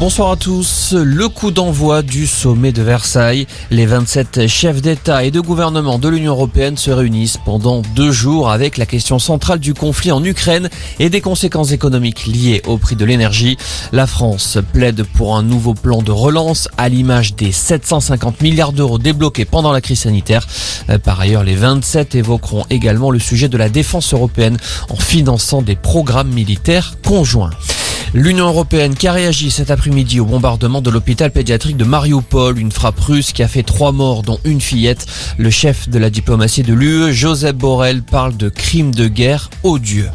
Bonsoir à tous. Le coup d'envoi du sommet de Versailles. Les 27 chefs d'État et de gouvernement de l'Union européenne se réunissent pendant deux jours avec la question centrale du conflit en Ukraine et des conséquences économiques liées au prix de l'énergie. La France plaide pour un nouveau plan de relance à l'image des 750 milliards d'euros débloqués pendant la crise sanitaire. Par ailleurs, les 27 évoqueront également le sujet de la défense européenne en finançant des programmes militaires conjoints. L'Union européenne qui a réagi cet après-midi au bombardement de l'hôpital pédiatrique de Mariupol, une frappe russe qui a fait trois morts dont une fillette. Le chef de la diplomatie de l'UE, Joseph Borrell, parle de crimes de guerre odieux.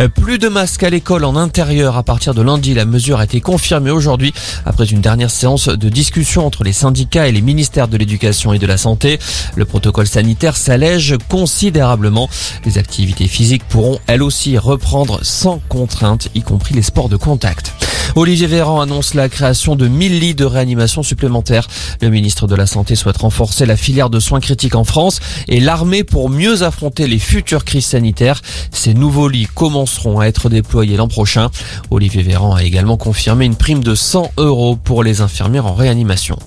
Euh, plus de masques à l'école en intérieur à partir de lundi. La mesure a été confirmée aujourd'hui après une dernière séance de discussion entre les syndicats et les ministères de l'éducation et de la santé. Le protocole sanitaire s'allège considérablement. Les activités physiques pourront elles aussi reprendre sans contrainte, y compris les sports de contact. Olivier Véran annonce la création de 1000 lits de réanimation supplémentaires. Le ministre de la Santé souhaite renforcer la filière de soins critiques en France et l'armée pour mieux affronter les futures crises sanitaires. Ces nouveaux lits commenceront à être déployés l'an prochain. Olivier Véran a également confirmé une prime de 100 euros pour les infirmières en réanimation.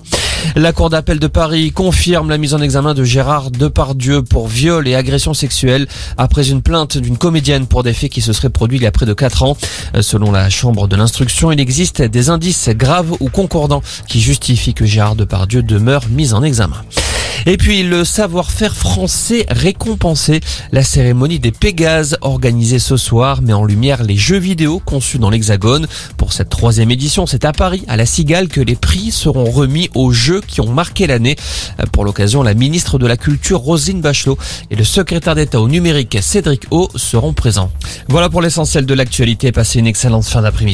La Cour d'appel de Paris confirme la mise en examen de Gérard Depardieu pour viol et agression sexuelle après une plainte d'une comédienne pour des faits qui se seraient produits il y a près de 4 ans. Selon la Chambre de l'instruction, il existe des indices graves ou concordants qui justifient que Gérard Depardieu demeure mis en examen. Et puis le savoir-faire français récompensé. La cérémonie des Pégases organisée ce soir met en lumière les jeux vidéo conçus dans l'Hexagone. Pour cette troisième édition, c'est à Paris, à la Cigale, que les prix seront remis aux jeux qui ont marqué l'année. Pour l'occasion, la ministre de la Culture, Rosine Bachelot, et le secrétaire d'État au numérique, Cédric O, seront présents. Voilà pour l'essentiel de l'actualité. Passez une excellente fin d'après-midi.